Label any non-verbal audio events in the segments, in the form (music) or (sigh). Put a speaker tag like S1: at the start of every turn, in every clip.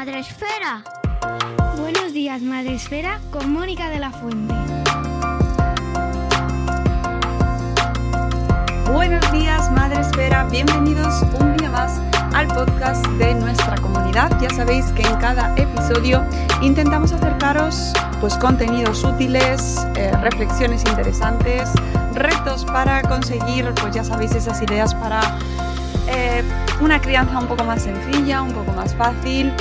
S1: días, Madre Esfera.
S2: Buenos días, Madre Esfera, con Mónica de la Fuente.
S3: Buenos días, Madre Esfera. Bienvenidos un día más al podcast de nuestra comunidad. Ya sabéis que en cada episodio intentamos acercaros pues contenidos útiles, eh, reflexiones interesantes, retos para conseguir, pues ya sabéis, esas ideas para eh, una crianza un poco más sencilla, un poco más fácil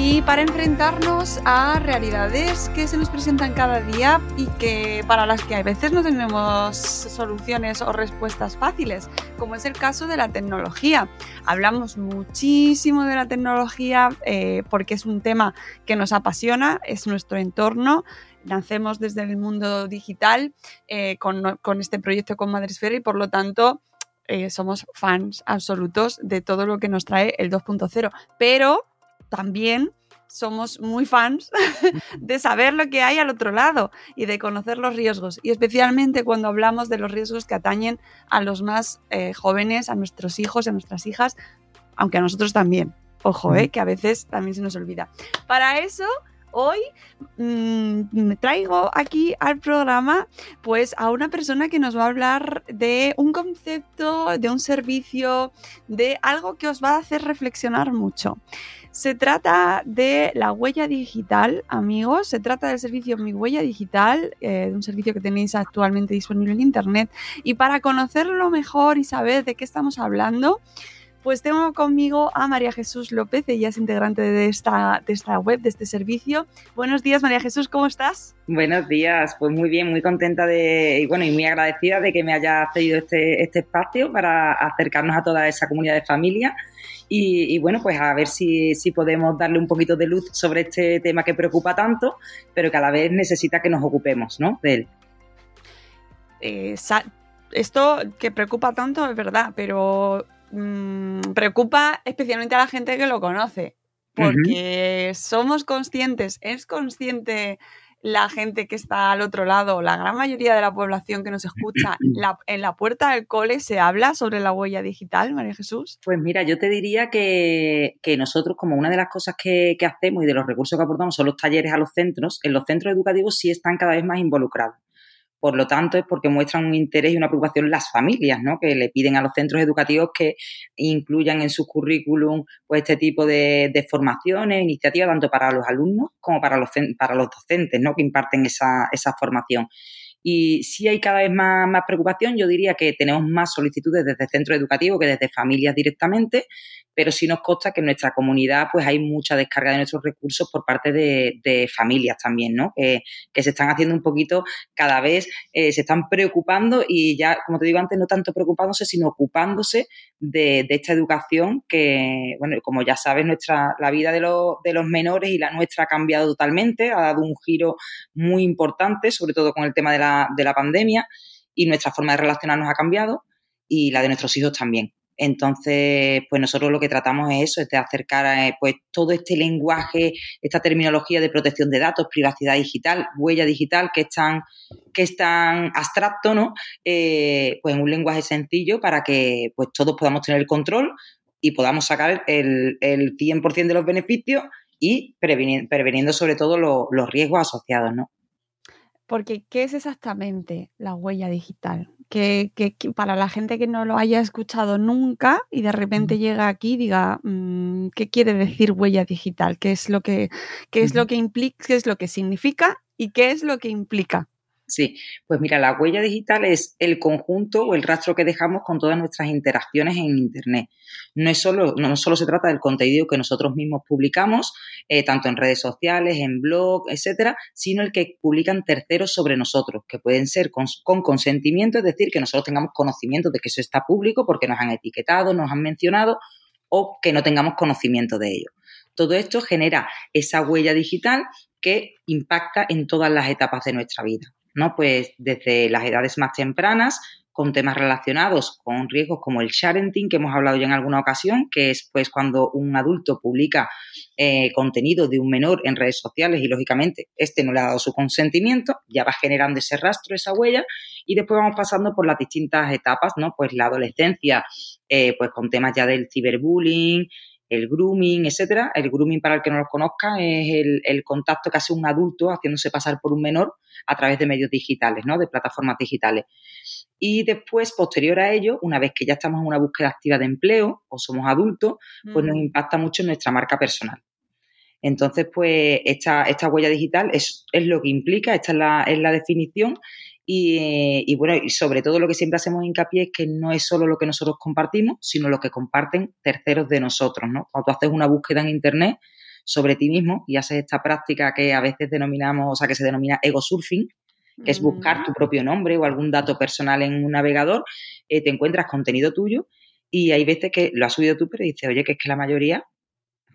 S3: y para enfrentarnos a realidades que se nos presentan cada día y que para las que a veces no tenemos soluciones o respuestas fáciles, como es el caso de la tecnología. Hablamos muchísimo de la tecnología eh, porque es un tema que nos apasiona, es nuestro entorno. Nacemos desde el mundo digital eh, con, con, este proyecto con Madresfera y por lo tanto eh, somos fans absolutos de todo lo que nos trae el 2.0. Pero también somos muy fans de saber lo que hay al otro lado y de conocer los riesgos. Y especialmente cuando hablamos de los riesgos que atañen a los más eh, jóvenes, a nuestros hijos, a nuestras hijas, aunque a nosotros también. Ojo, eh, que a veces también se nos olvida. Para eso hoy mmm, traigo aquí al programa pues a una persona que nos va a hablar de un concepto, de un servicio, de algo que os va a hacer reflexionar mucho. Se trata de la huella digital, amigos. Se trata del servicio Mi Huella Digital, eh, un servicio que tenéis actualmente disponible en Internet. Y para conocerlo mejor y saber de qué estamos hablando, pues tengo conmigo a María Jesús López, ella es integrante de esta, de esta web, de este servicio. Buenos días, María Jesús, ¿cómo estás?
S4: Buenos días, pues muy bien, muy contenta de, y bueno, y muy agradecida de que me haya cedido este, este espacio para acercarnos a toda esa comunidad de familia y, y, bueno, pues a ver si, si, podemos darle un poquito de luz sobre este tema que preocupa tanto, pero que a la vez necesita que nos ocupemos, ¿no? De él.
S3: Eh, esto que preocupa tanto es verdad, pero mmm, preocupa especialmente a la gente que lo conoce, porque uh -huh. somos conscientes, es consciente la gente que está al otro lado, la gran mayoría de la población que nos escucha, (clears throat) la, en la puerta del cole se habla sobre la huella digital, María Jesús?
S4: Pues mira, yo te diría que, que nosotros, como una de las cosas que, que, hacemos y de los recursos que aportamos son los talleres a los centros, en los centros educativos sí están cada vez más involucrados. Por lo tanto, es porque muestran un interés y una preocupación las familias, ¿no? Que le piden a los centros educativos que incluyan en su currículum pues, este tipo de, de formaciones, iniciativas, tanto para los alumnos como para los, para los docentes, ¿no? Que imparten esa, esa formación. Y si hay cada vez más, más, preocupación, yo diría que tenemos más solicitudes desde centros educativos que desde familias directamente, pero sí nos consta que en nuestra comunidad pues hay mucha descarga de nuestros recursos por parte de, de familias también, ¿no? Que, que, se están haciendo un poquito, cada vez eh, se están preocupando y ya, como te digo antes, no tanto preocupándose, sino ocupándose de, de esta educación que, bueno, como ya sabes, nuestra, la vida de, lo, de los menores y la nuestra ha cambiado totalmente, ha dado un giro muy importante, sobre todo con el tema de la, de la pandemia, y nuestra forma de relacionarnos ha cambiado y la de nuestros hijos también. Entonces, pues nosotros lo que tratamos es eso, es de acercar a, pues todo este lenguaje, esta terminología de protección de datos, privacidad digital, huella digital, que es tan, que es abstracto, ¿no? Eh, pues en un lenguaje sencillo para que pues todos podamos tener el control y podamos sacar el, el 100% de los beneficios y preveniendo, preveniendo sobre todo lo, los riesgos asociados, ¿no?
S3: Porque, ¿qué es exactamente la huella digital? Que, para la gente que no lo haya escuchado nunca y de repente llega aquí diga, mm, ¿qué quiere decir huella digital? ¿Qué es lo que, qué es lo que implica, qué es lo que significa y qué es lo que implica?
S4: Sí, pues mira, la huella digital es el conjunto o el rastro que dejamos con todas nuestras interacciones en Internet. No, es solo, no solo se trata del contenido que nosotros mismos publicamos, eh, tanto en redes sociales, en blog, etcétera, sino el que publican terceros sobre nosotros, que pueden ser con, con consentimiento, es decir, que nosotros tengamos conocimiento de que eso está público porque nos han etiquetado, nos han mencionado, o que no tengamos conocimiento de ello. Todo esto genera esa huella digital que impacta en todas las etapas de nuestra vida. ¿No? Pues desde las edades más tempranas, con temas relacionados con riesgos como el sharenting, que hemos hablado ya en alguna ocasión, que es pues cuando un adulto publica eh, contenido de un menor en redes sociales y lógicamente este no le ha dado su consentimiento, ya va generando ese rastro, esa huella, y después vamos pasando por las distintas etapas, ¿no? Pues la adolescencia, eh, pues con temas ya del ciberbullying, el grooming, etcétera. El grooming, para el que no lo conozca, es el, contacto que hace un adulto haciéndose pasar por un menor a través de medios digitales, ¿no? De plataformas digitales. Y después, posterior a ello, una vez que ya estamos en una búsqueda activa de empleo o somos adultos, pues nos impacta mucho en nuestra marca personal. Entonces, pues esta, esta huella digital es, es, lo que implica, esta es la, es la definición y, bueno, y sobre todo lo que siempre hacemos hincapié es que no es solo lo que nosotros compartimos, sino lo que comparten terceros de nosotros, ¿no? Cuando tú haces una búsqueda en Internet sobre ti mismo y haces esta práctica que a veces denominamos, o sea, que se denomina ego surfing, que es buscar tu propio nombre o algún dato personal en un navegador, eh, te encuentras contenido tuyo y hay veces que lo has subido tú, pero dices, oye, que es que la mayoría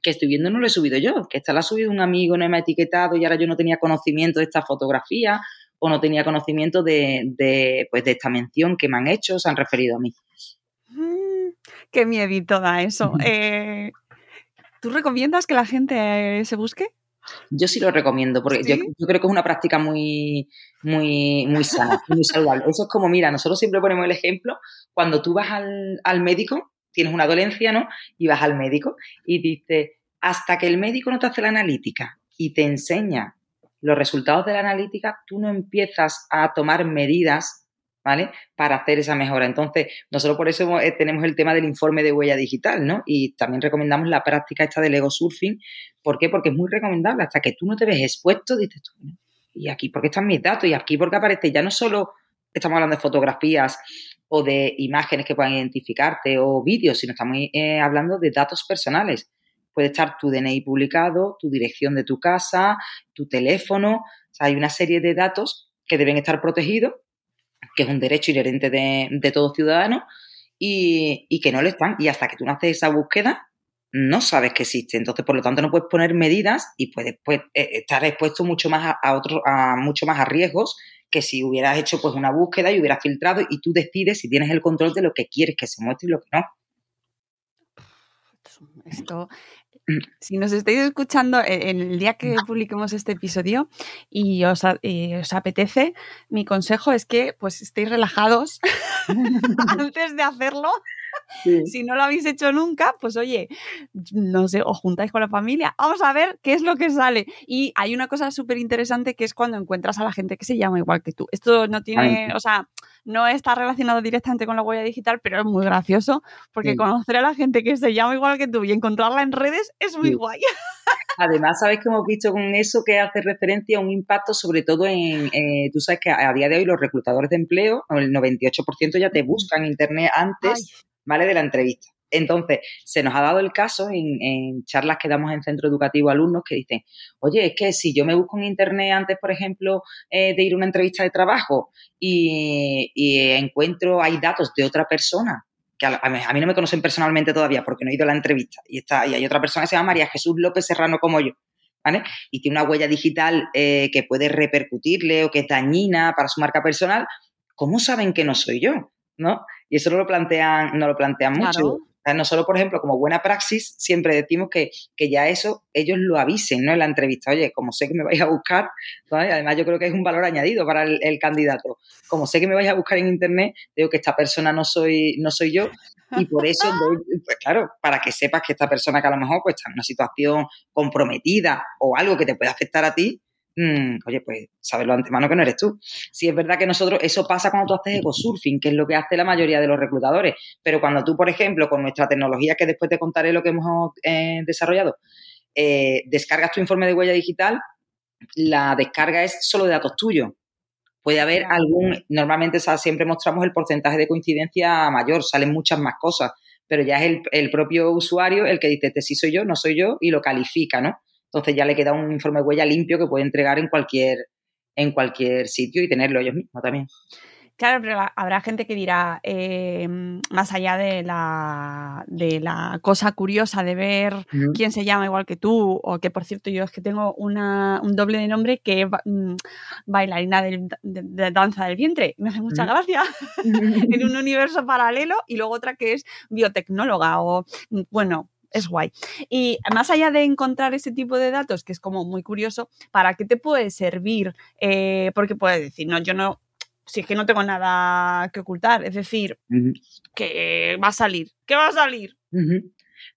S4: que estoy viendo no lo he subido yo, que esta la ha subido un amigo, no me ha etiquetado y ahora yo no tenía conocimiento de esta fotografía o no tenía conocimiento de, pues, de esta mención que me han hecho, se han referido a mí.
S3: Mm, qué miedito da eso. (laughs) Eh, ¿Tú recomiendas que la gente se busque?
S4: Yo sí lo recomiendo, porque yo, creo que es una práctica muy, muy, muy sana, muy saludable. Eso es como, mira, nosotros siempre ponemos el ejemplo, cuando tú vas al, al médico, tienes una dolencia, ¿no? Y vas al médico y dices, hasta que el médico no te hace la analítica y te enseña los resultados de la analítica, tú no empiezas a tomar medidas, ¿vale? Para hacer esa mejora. Entonces, nosotros por eso eh, tenemos el tema del informe de huella digital, ¿no? Y también recomendamos la práctica esta del ego surfing. ¿Por qué? Porque es muy recomendable. Hasta que tú no te ves expuesto, dices tú, ¿y aquí por qué están mis datos? Y aquí porque aparece ya no solo estamos hablando de fotografías o de imágenes que puedan identificarte o vídeos, sino estamos eh, hablando de datos personales puede estar tu DNI publicado, tu dirección de tu casa, tu teléfono. O sea, hay una serie de datos que deben estar protegidos, que es un derecho inherente de, de todo ciudadano y, que no lo están. Y hasta que tú no haces esa búsqueda, no sabes que existe. Entonces, por lo tanto, no puedes poner medidas y puedes pues, eh, estar expuesto mucho más a, otro, a mucho más a riesgos que si hubieras hecho pues una búsqueda y hubieras filtrado y tú decides si tienes el control de lo que quieres que se muestre y lo que no.
S3: Esto, si nos estáis escuchando e-, en el día que (laughs) publiquemos este episodio y os, os apetece, mi consejo es que pues estéis relajados (laughs) (laughs) antes de hacerlo si no lo habéis hecho nunca, pues oye, no sé, os juntáis con la familia, vamos a ver qué es lo que sale. Y hay una cosa súper interesante que es cuando encuentras a la gente que se llama igual que tú. Esto no tiene, o sea, no está relacionado directamente con la huella digital, pero es muy gracioso porque conocer a la gente que se llama igual que tú y encontrarla en redes es muy guay. (laughs)
S4: Además, sabes que hemos visto con eso que hace referencia a un impacto, sobre todo en, eh, tú sabes que a, día de hoy los reclutadores de empleo, el 98% ya te buscan en Internet antes ¿vale? De la entrevista. Entonces, se nos ha dado el caso en, charlas que damos en centro educativo a alumnos que dicen, oye, es que si yo me busco en Internet antes, por ejemplo, eh, de ir a una entrevista de trabajo y, encuentro, hay datos de otra persona, que a, mí no me conocen personalmente todavía porque no he ido a la entrevista, y, está, y hay otra persona que se llama María Jesús López Serrano como yo, ¿vale? Y tiene una huella digital eh, que puede repercutirle o que es dañina para su marca personal, ¿cómo saben que no soy yo? ¿no? Y eso no lo plantean, no lo plantean mucho. Nosotros, por ejemplo, como buena praxis, siempre decimos que, ya eso ellos lo avisen, ¿no? En la entrevista, oye, como sé que me vais a buscar, además yo creo que es un valor añadido para el, candidato. Como sé que me vais a buscar en internet, digo que esta persona no soy, no soy yo, y por eso, pues claro, para que sepas que esta persona que a lo mejor pues, está en una situación comprometida o algo que te puede afectar a ti, mm, oye, pues saberlo antemano que no eres tú. Si es verdad que nosotros, eso pasa cuando tú haces ecosurfing, que es lo que hace la mayoría de los reclutadores, pero cuando tú, por ejemplo, con nuestra tecnología, que después te contaré lo que hemos eh, desarrollado, eh, descargas tu informe de huella digital, la descarga es solo de datos tuyos. Puede haber algún, normalmente siempre mostramos el porcentaje de coincidencia mayor, salen muchas más cosas, pero ya es el, propio usuario el que dice, este sí soy yo, no soy yo, y lo califica, ¿no? Entonces ya le queda un informe de huella limpio que puede entregar en cualquier, en cualquier sitio y tenerlo ellos mismos también.
S3: Claro, pero habrá gente que dirá, eh, más allá de la, de la cosa curiosa de ver quién se llama igual que tú, o que por cierto yo es que tengo una, un doble de nombre que es mm, bailarina de, danza del vientre, me hace mucha gracia, (laughs) (laughs) en un universo paralelo, y luego otra que es biotecnóloga, o mm, bueno, es guay. Y más allá de encontrar ese tipo de datos, que es como muy curioso, ¿para qué te puede servir? Eh, porque puedes decir, no, yo no, si es que no tengo nada que ocultar, es decir, que va a salir, ¿qué va a salir?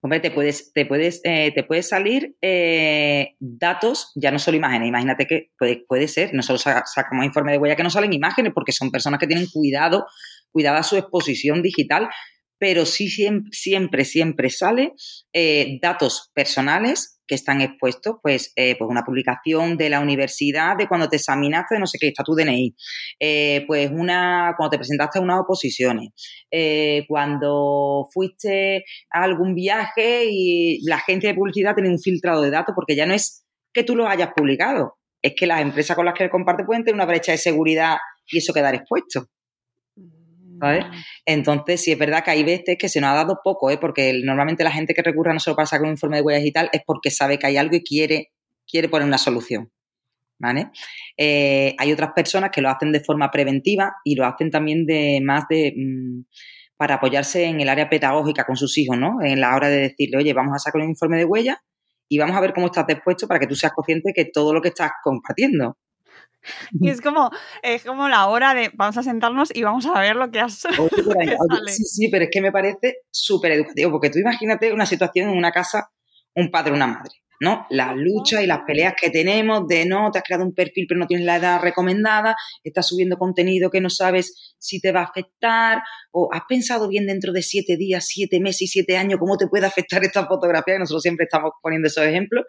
S4: Hombre, te puedes, te puedes, eh, te puedes salir eh, datos, ya no solo imágenes. Imagínate que puede, puede ser, nosotros sacamos informe de huella que no salen imágenes porque son personas que tienen cuidado, cuidada su exposición digital, pero sí siempre, siempre, sale eh, datos personales que están expuestos, pues, eh, pues una publicación de la universidad de cuando te examinaste, no sé qué, está tu DNI, eh, pues una, cuando te presentaste a unas oposiciones, eh, cuando fuiste a algún viaje y la agencia de publicidad tiene un filtrado de datos, porque ya no es que tú los hayas publicado, es que las empresas con las que comparte pueden tener una brecha de seguridad y eso quedar expuesto. Entonces, sí es verdad que hay veces que se nos ha dado poco, ¿eh? porque normalmente la gente que recurre a nosotros para sacar un informe de huellas y tal es porque sabe que hay algo y quiere, quiere poner una solución. ¿Vale? Eh, hay otras personas que lo hacen de forma preventiva y lo hacen también de más de mm, para apoyarse en el área pedagógica con sus hijos, ¿no? En la hora de decirle, oye, vamos a sacar un informe de huella y vamos a ver cómo estás dispuesto para que tú seas consciente de que todo lo que estás compartiendo (laughs)
S3: y es como, es como la hora de vamos a sentarnos y vamos a ver lo que has. (laughs)
S4: sí, sí, pero es que me parece súper educativo, porque tú imagínate una situación en una casa, un padre, una madre. ¿no? Las luchas y las peleas que tenemos de no, te has creado un perfil pero no tienes la edad recomendada, estás subiendo contenido que no sabes si te va a afectar, o has pensado bien dentro de siete días, siete meses y siete años cómo te puede afectar esta fotografía, nosotros siempre estamos poniendo esos ejemplos,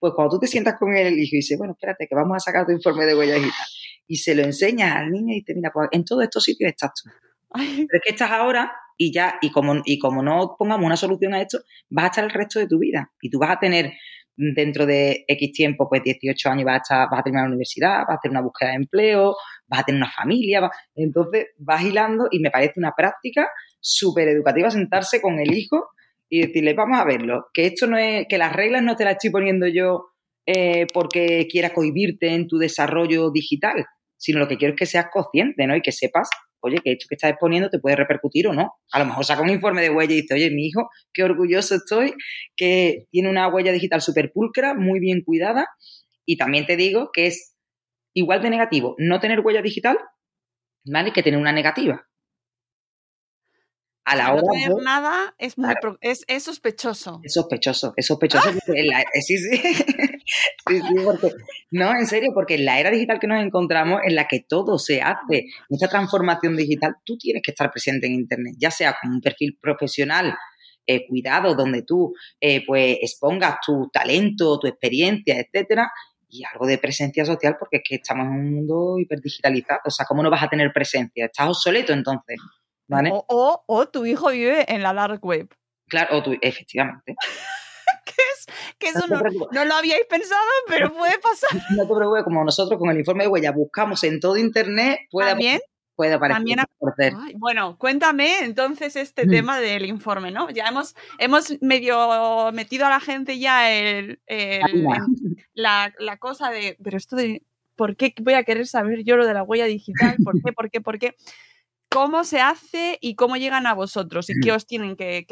S4: pues cuando tú te sientas con el hijo y dices, bueno, espérate, que vamos a sacar tu informe de huella digital, y se lo enseñas al niño y te mira, pues en todos estos sitios estás tú. Pero es que estás ahora y ya, y como, y como no pongamos una solución a esto, vas a estar el resto de tu vida. Y tú vas a tener dentro de X tiempo, pues 18 años, vas a, estar, vas a terminar la universidad, vas a tener una búsqueda de empleo, vas a tener una familia, entonces vas hilando y me parece una práctica súper educativa sentarse con el hijo y decirle, vamos a verlo, que esto no es, que las reglas no te las estoy poniendo yo eh, porque quiera cohibirte en tu desarrollo digital, sino lo que quiero es que seas consciente, ¿no? Y que sepas, oye, que esto que estás exponiendo te puede repercutir o no. A lo mejor saca un informe de huella y dice, oye, mi hijo, qué orgulloso estoy, que tiene una huella digital súper pulcra, muy bien cuidada. Y también te digo que es igual de negativo no tener huella digital, ¿vale? Que tener una negativa
S3: a la hora no tener nada es, muy es, es, sospechoso.
S4: Es sospechoso, es sospechoso. Eh, sí, sí. (laughs) sí, sí, porque, no, en serio, porque en la era digital que nos encontramos, en la que todo se hace, mucha transformación digital, tú tienes que estar presente en Internet, ya sea con un perfil profesional eh, cuidado, donde tú eh, pues expongas tu talento, tu experiencia, etcétera, y algo de presencia social, porque es que estamos en un mundo hiperdigitalizado. O sea, ¿cómo no vas a tener presencia? Estás obsoleto entonces.
S3: O, o, tu hijo vive en la dark web.
S4: Claro, o tu, efectivamente. (laughs)
S3: que eso no, no, lo habíais pensado, pero puede pasar. (laughs)
S4: No te preocupes, como nosotros con el informe de huella buscamos en todo internet, puede,
S3: ¿También?
S4: puede aparecer.
S3: bueno, cuéntame entonces este mm. tema del informe, ¿no? Ya hemos, hemos medio metido a la gente ya el, la, la cosa de, pero esto de, ¿por qué voy a querer saber yo lo de la huella digital? ¿Por qué? ¿Por qué? ¿Por qué? Cómo se hace y cómo llegan a vosotros y qué os tienen que,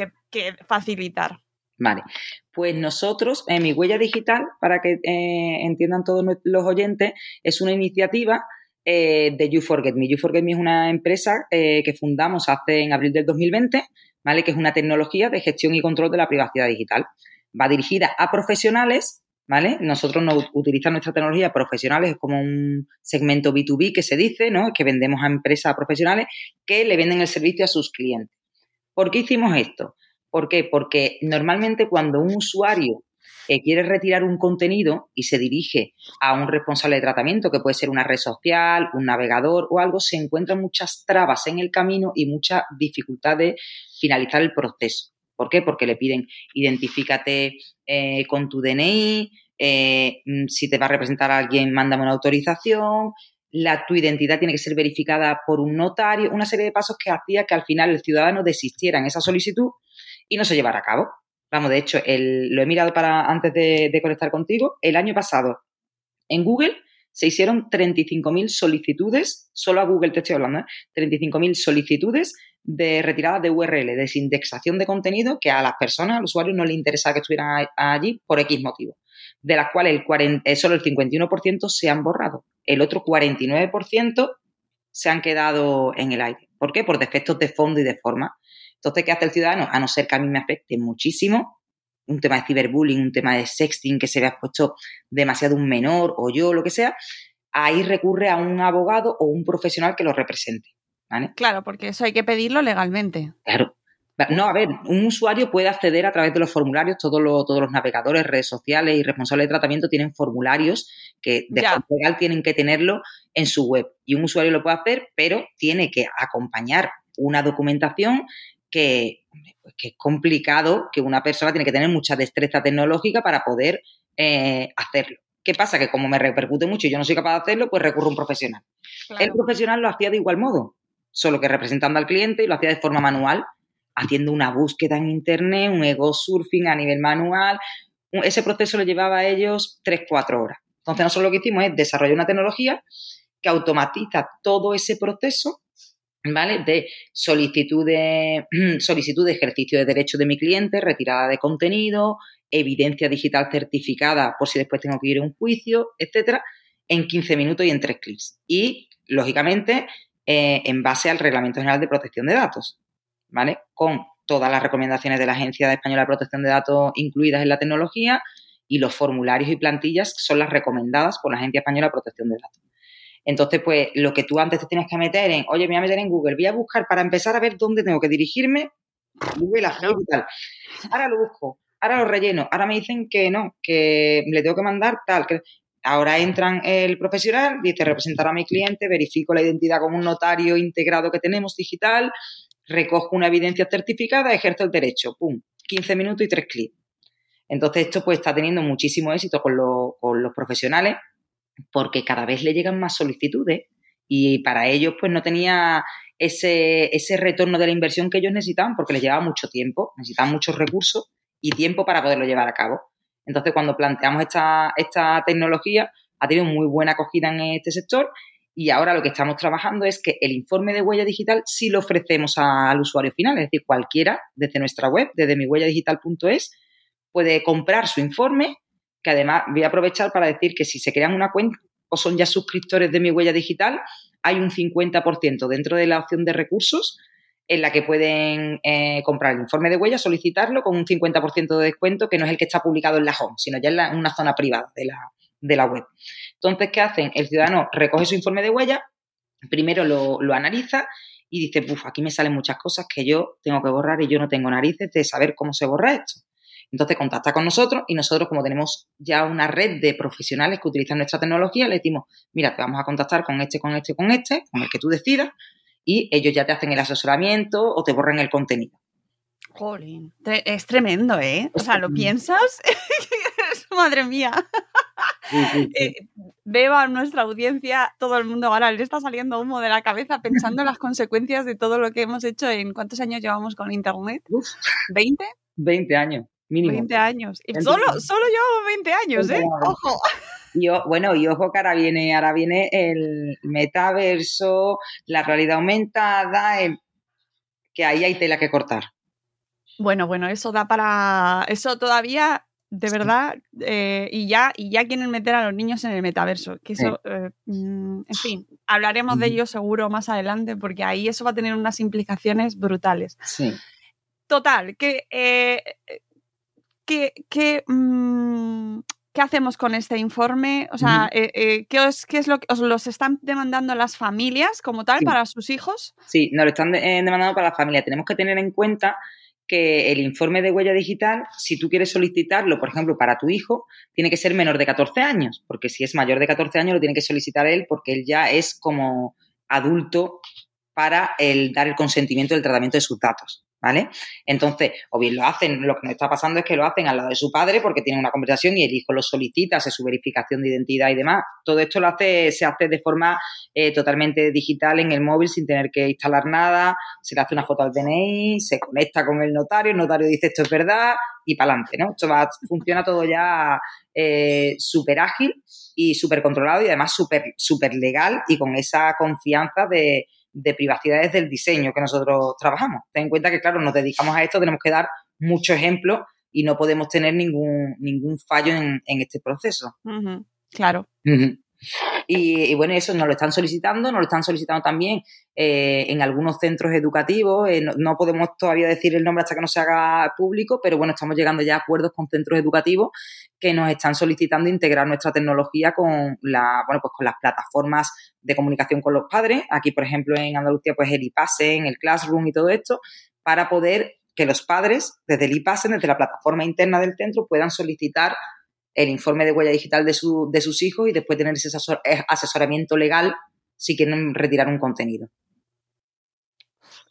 S3: facilitar.
S4: Vale, pues nosotros, en mi huella digital, para que eh, entiendan todos los oyentes, es una iniciativa eh, de You Forget Me. You Forget Me es una empresa eh, que fundamos hace en abril del 2020, ¿vale? Que es una tecnología de gestión y control de la privacidad digital. Va dirigida a profesionales ¿vale? Nosotros no utilizamos nuestra tecnología profesionales como un segmento B2B que se dice, ¿no? Que vendemos a empresas profesionales que le venden el servicio a sus clientes. ¿Por qué hicimos esto? ¿Por qué? Porque normalmente cuando un usuario eh, quiere retirar un contenido y se dirige a un responsable de tratamiento, que puede ser una red social, un navegador o algo, se encuentran muchas trabas en el camino y mucha dificultad de finalizar el proceso. ¿Por qué? Porque le piden identifícate eh, con tu DNI, eh, mm, si te va a representar a alguien, mándame una autorización, la, tu identidad tiene que ser verificada por un notario, una serie de pasos que hacía que al final el ciudadano desistiera en esa solicitud y no se llevara a cabo. Vamos, de hecho, lo he mirado para antes de, conectar contigo. El año pasado, en Google, se hicieron 35.000 solicitudes, solo a Google te estoy hablando, ¿eh? 35.000 solicitudes de retirada de URL, de desindexación de contenido que a las personas, al usuario, no le interesa que estuvieran allí por X motivo, de las cuales el 40, eh, solo el 51% se han borrado. El otro 49% se han quedado en el aire. ¿Por qué? Por defectos de fondo y de forma. Entonces, ¿qué hace el ciudadano? A no ser que a mí me afecte muchísimo, un tema de ciberbullying, un tema de sexting, que se vea expuesto demasiado un menor o yo, lo que sea, ahí recurre a un abogado o un profesional que lo represente.
S3: Claro, porque eso hay que pedirlo legalmente.
S4: Claro. No, a ver, un usuario puede acceder a través de los formularios, todos los, todos los navegadores, redes sociales y responsables de tratamiento tienen formularios que de forma legal tienen que tenerlo en su web. Y un usuario lo puede hacer, pero tiene que acompañar una documentación que, pues, que, es complicado, que una persona tiene que tener mucha destreza tecnológica para poder eh, hacerlo. ¿Qué pasa? Que como me repercute mucho y yo no soy capaz de hacerlo, pues recurro a un profesional. El profesional lo hacía de igual modo, solo que representando al cliente y lo hacía de forma manual, haciendo una búsqueda en Internet, un ego surfing a nivel manual. Ese proceso lo llevaba a ellos 3-4 horas. Entonces, nosotros lo que hicimos es desarrollar una tecnología que automatiza todo ese proceso ¿vale? De solicitud de, (clears throat) solicitud de ejercicio de derecho de mi cliente, retirada de contenido, evidencia digital certificada por si después tengo que ir a un juicio, etcétera, en 15 minutos y en 3 clics. Y, lógicamente, eh, en base al Reglamento General de Protección de Datos, ¿vale? Con todas las recomendaciones de la Agencia Española de Protección de Datos incluidas en la tecnología y los formularios y plantillas son las recomendadas por la Agencia Española de Protección de Datos. Entonces, pues lo que tú antes te tienes que meter en, oye, me voy a meter en Google, voy a buscar para empezar a ver dónde tengo que dirigirme, Google y tal. Ahora lo busco, ahora lo relleno, ahora me dicen que no, que le tengo que mandar tal, que ahora entran el profesional, dice representar a mi cliente, verifico la identidad como un notario integrado que tenemos digital, recojo una evidencia certificada, ejerzo el derecho, pum, 15 minutos y tres clics. Entonces esto pues está teniendo muchísimo éxito con, con los profesionales porque cada vez le llegan más solicitudes y para ellos pues no tenía ese, ese retorno de la inversión que ellos necesitaban porque les llevaba mucho tiempo, necesitaban muchos recursos y tiempo para poderlo llevar a cabo. Entonces cuando planteamos esta, esta tecnología ha tenido muy buena acogida en este sector y ahora lo que estamos trabajando es que el informe de huella digital sí lo ofrecemos al usuario final, es decir, cualquiera desde nuestra web, desde mihuelladigital.es, puede comprar su informe que además voy a aprovechar para decir que si se crean una cuenta o son ya suscriptores de mi huella digital, hay un 50% dentro de la opción de recursos en la que pueden eh, comprar el informe de huella, solicitarlo con un 50% de descuento que no es el que está publicado en la home, sino ya en, una zona privada de la, de la, web. Entonces, ¿qué hacen? El ciudadano recoge su informe de huella, primero lo, analiza y dice, puf, aquí me salen muchas cosas que yo tengo que borrar y yo no tengo narices de saber cómo se borra esto. Entonces contacta con nosotros y nosotros, como tenemos ya una red de profesionales que utilizan nuestra tecnología, le decimos, mira, te vamos a contactar con este, con este, con este, con el que tú decidas, y ellos ya te hacen el asesoramiento o te borran el contenido.
S3: Jolín, es tremendo, ¿eh? O sea, ¿lo piensas? (laughs) Madre mía. Eh, veo a nuestra audiencia, todo el mundo ahora le está saliendo humo de la cabeza pensando en las consecuencias de todo lo que hemos hecho en cuántos años llevamos con Internet. ¿20?
S4: 20 años. Mínimo.
S3: 20 años. Y solo, solo yo 20 años, ¿eh? Ojo.
S4: Y, bueno, y ojo que ahora viene, ahora viene el metaverso, la realidad aumentada, que ahí hay tela que cortar.
S3: Bueno, bueno, eso da para. Eso todavía, de verdad, eh, y ya, y ya quieren meter a los niños en el metaverso. Que eso, eh, mm, en fin, hablaremos de ello seguro más adelante, porque ahí eso va a tener unas implicaciones brutales.
S4: Sí.
S3: Total, que eh, ¿qué, qué, mm, ¿qué hacemos con este informe? O sea, eh, eh, ¿qué, es, ¿qué, es, lo que os los están demandando las familias como tal para sus hijos?
S4: Sí, nos lo están demandando para la familia. Tenemos que tener en cuenta que el informe de huella digital, si tú quieres solicitarlo, por ejemplo, para tu hijo, tiene que ser menor de 14 años, porque si es mayor de 14 años lo tiene que solicitar él porque él ya es como adulto para el dar el consentimiento del tratamiento de sus datos. ¿Vale? Entonces, o bien lo hacen, lo que nos está pasando es que lo hacen al lado de su padre porque tienen una conversación y el hijo lo solicita, hace su verificación de identidad y demás. Todo esto lo hace, se hace de forma eh, totalmente digital en el móvil sin tener que instalar nada, se le hace una foto al DNI, se conecta con el notario, el notario dice esto es verdad y para adelante, ¿no? Esto va, funciona todo ya eh, súper ágil y súper controlado y además súper super legal y con esa confianza de de privacidad del diseño que nosotros trabajamos. Ten en cuenta que, claro, nos dedicamos a esto, tenemos que dar muchos ejemplos y no podemos tener ningún, ningún fallo en, este proceso.
S3: Claro.
S4: Y, bueno, eso nos lo están solicitando, nos lo están solicitando también eh, en algunos centros educativos. Eh, no, podemos todavía decir el nombre hasta que no se haga público, pero bueno, estamos llegando ya a acuerdos con centros educativos que nos están solicitando integrar nuestra tecnología con la, bueno, pues con las plataformas de comunicación con los padres. Aquí, por ejemplo, en Andalucía, pues el en el Classroom y todo esto, para poder que los padres, desde el IPASEN, desde la plataforma interna del centro, puedan solicitar el informe de huella digital de, su, de sus hijos y después tener ese eh, asesoramiento legal si quieren retirar un contenido.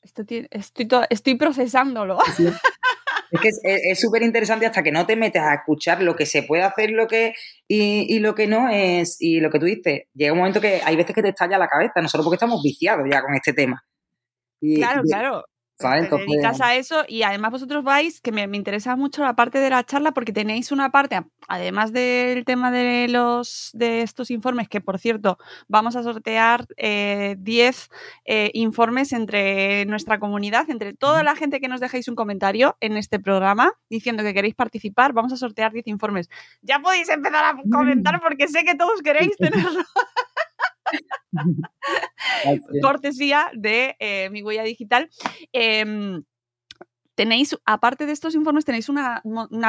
S3: estoy, estoy procesándolo. (laughs)
S4: Es que es súper interesante hasta que no te metes a escuchar lo que se puede hacer lo que, y, lo que no es. Y lo que tú dices, llega un momento que hay veces que te estalla la cabeza, no solo porque estamos viciados ya con este tema.
S3: claro, claro. Te dedicas a eso y además vosotros vais, que me, interesa mucho la parte de la charla porque tenéis una parte, además del tema de los de estos informes, que por cierto vamos a sortear 10 eh, eh, informes entre nuestra comunidad, entre toda la gente que nos dejéis un comentario en este programa diciendo que queréis participar, vamos a sortear 10 informes. Ya podéis empezar a comentar porque sé que todos queréis (laughs) tenerlo. Cortesía de eh, mi huella digital. Em, tenéis, aparte de estos informes, tenéis una,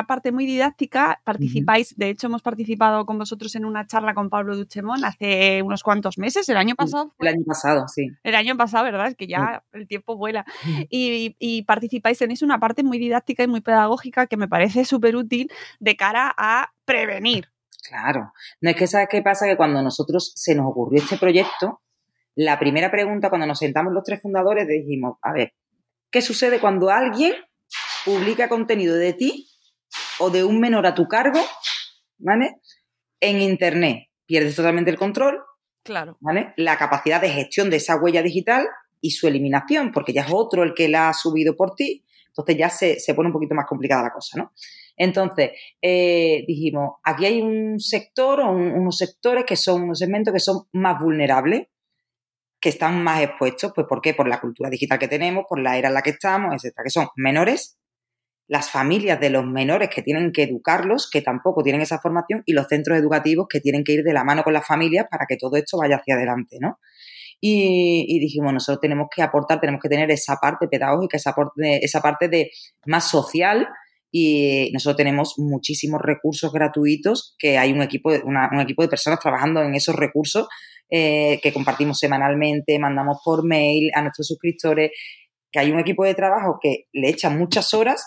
S3: parte muy didáctica, participáis, de hecho hemos participado con vosotros en una charla con Pablo Duchemón hace unos cuantos meses, el año pasado.
S4: El año pasado, sí.
S3: El año pasado, ¿verdad? Es que ya el tiempo vuela. Y, y, participáis, tenéis una parte muy didáctica y muy pedagógica que me parece súper útil de cara a prevenir,
S4: Claro. No es que, ¿sabes qué pasa? Que cuando nosotros se nos ocurrió este proyecto, la primera pregunta cuando nos sentamos los tres fundadores dijimos, a ver, ¿qué sucede cuando alguien publica contenido de ti o de un menor a tu cargo, ¿vale? En Internet. Pierdes totalmente el control.
S3: Claro.
S4: ¿Vale? La capacidad de gestión de esa huella digital y su eliminación, porque ya es otro el que la ha subido por ti. Entonces ya se, se pone un poquito más complicada la cosa, ¿no? Entonces, eh, dijimos, aquí hay un sector o unos sectores que son unos segmentos que son más vulnerables, que están más expuestos, pues ¿por qué? Por la cultura digital que tenemos, por la era en la que estamos, etcétera, que son menores, las familias de los menores que tienen que educarlos, que tampoco tienen esa formación, y los centros educativos que tienen que ir de la mano con las familias para que todo esto vaya hacia adelante, ¿no? Y, dijimos, nosotros tenemos que aportar, tenemos que tener esa parte pedagógica, esa, esa parte de más social, y nosotros tenemos muchísimos recursos gratuitos que hay un equipo de, un equipo de personas trabajando en esos recursos eh, que compartimos semanalmente, mandamos por mail a nuestros suscriptores, que hay un equipo de trabajo que le echa muchas horas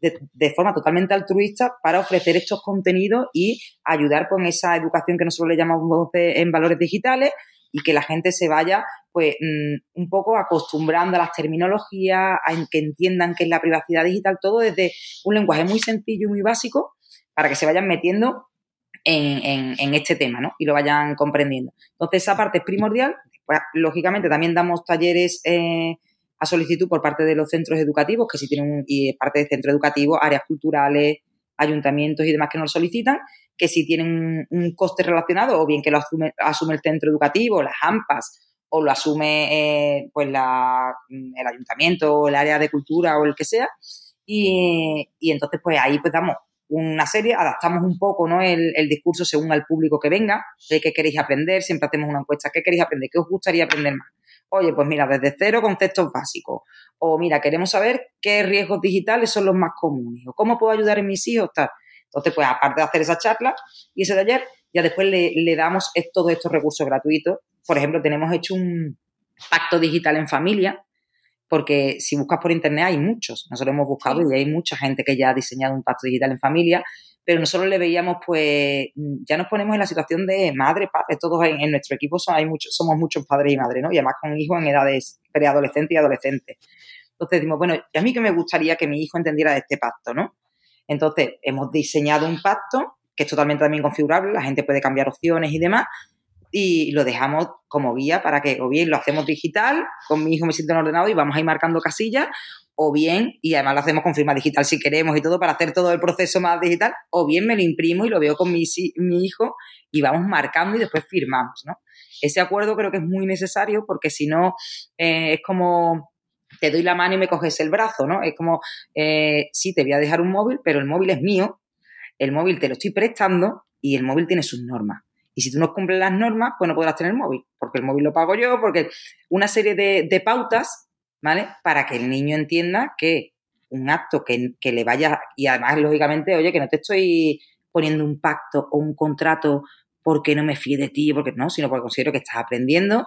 S4: de, forma totalmente altruista para ofrecer estos contenidos y ayudar con esa educación que nosotros le llamamos en valores digitales y que la gente se vaya pues mm, un poco acostumbrando a las terminologías, a que entiendan qué es la privacidad digital, todo desde un lenguaje muy sencillo y muy básico para que se vayan metiendo en, este tema, ¿no? Y lo vayan comprendiendo. Entonces, esa parte es primordial. Pues, lógicamente, también damos talleres eh, a solicitud por parte de los centros educativos, que si tienen, y parte de centro educativo, áreas culturales, ayuntamientos y demás que nos solicitan, que si tienen un coste relacionado o bien que lo asume, asume el centro educativo, las AMPAs, o lo asume eh, pues la, el ayuntamiento o el área de cultura o el que sea. Y, y, entonces, pues ahí pues damos una serie, adaptamos un poco ¿no? el, el, discurso según al público que venga, de qué queréis aprender, siempre hacemos una encuesta, ¿qué queréis aprender? ¿Qué os gustaría aprender más? Oye, pues mira, desde cero conceptos básicos. O mira, queremos saber qué riesgos digitales son los más comunes. O cómo puedo ayudar a mis hijos. Tal. Entonces, pues aparte de hacer esa charla y ese taller, ya después le, le damos todos estos recursos gratuitos. Por ejemplo, tenemos hecho un pacto digital en familia, porque si buscas por internet hay muchos. Nosotros hemos buscado y hay mucha gente que ya ha diseñado un pacto digital en familia, pero nosotros le veíamos, pues, ya nos ponemos en la situación de madre, padre, todos en, nuestro equipo son, hay muchos, somos muchos padres y madres, ¿no? Y además con hijos en edades preadolescentes y adolescentes. Entonces decimos, bueno, a mí que me gustaría que mi hijo entendiera de este pacto, ¿no? Entonces, hemos diseñado un pacto que es totalmente también configurable, la gente puede cambiar opciones y demás, y lo dejamos como guía para que o bien lo hacemos digital, con mi hijo me siento en ordenado y vamos a ir marcando casillas, o bien, y además lo hacemos con firma digital si queremos y todo para hacer todo el proceso más digital, o bien me lo imprimo y lo veo con mi, hijo y vamos marcando y después firmamos, ¿no? Ese acuerdo creo que es muy necesario porque si no eh, es como te doy la mano y me coges el brazo, ¿no? Es como, eh, sí, te voy a dejar un móvil, pero el móvil es mío, el móvil te lo estoy prestando y el móvil tiene sus normas. Y si tú no cumples las normas, pues no podrás tener móvil, porque el móvil lo pago yo, porque una serie de, pautas, ¿vale? Para que el niño entienda que un acto que, que, le vaya, y además, lógicamente, oye, que no te estoy poniendo un pacto o un contrato porque no me fíe de ti, porque no, sino porque considero que estás aprendiendo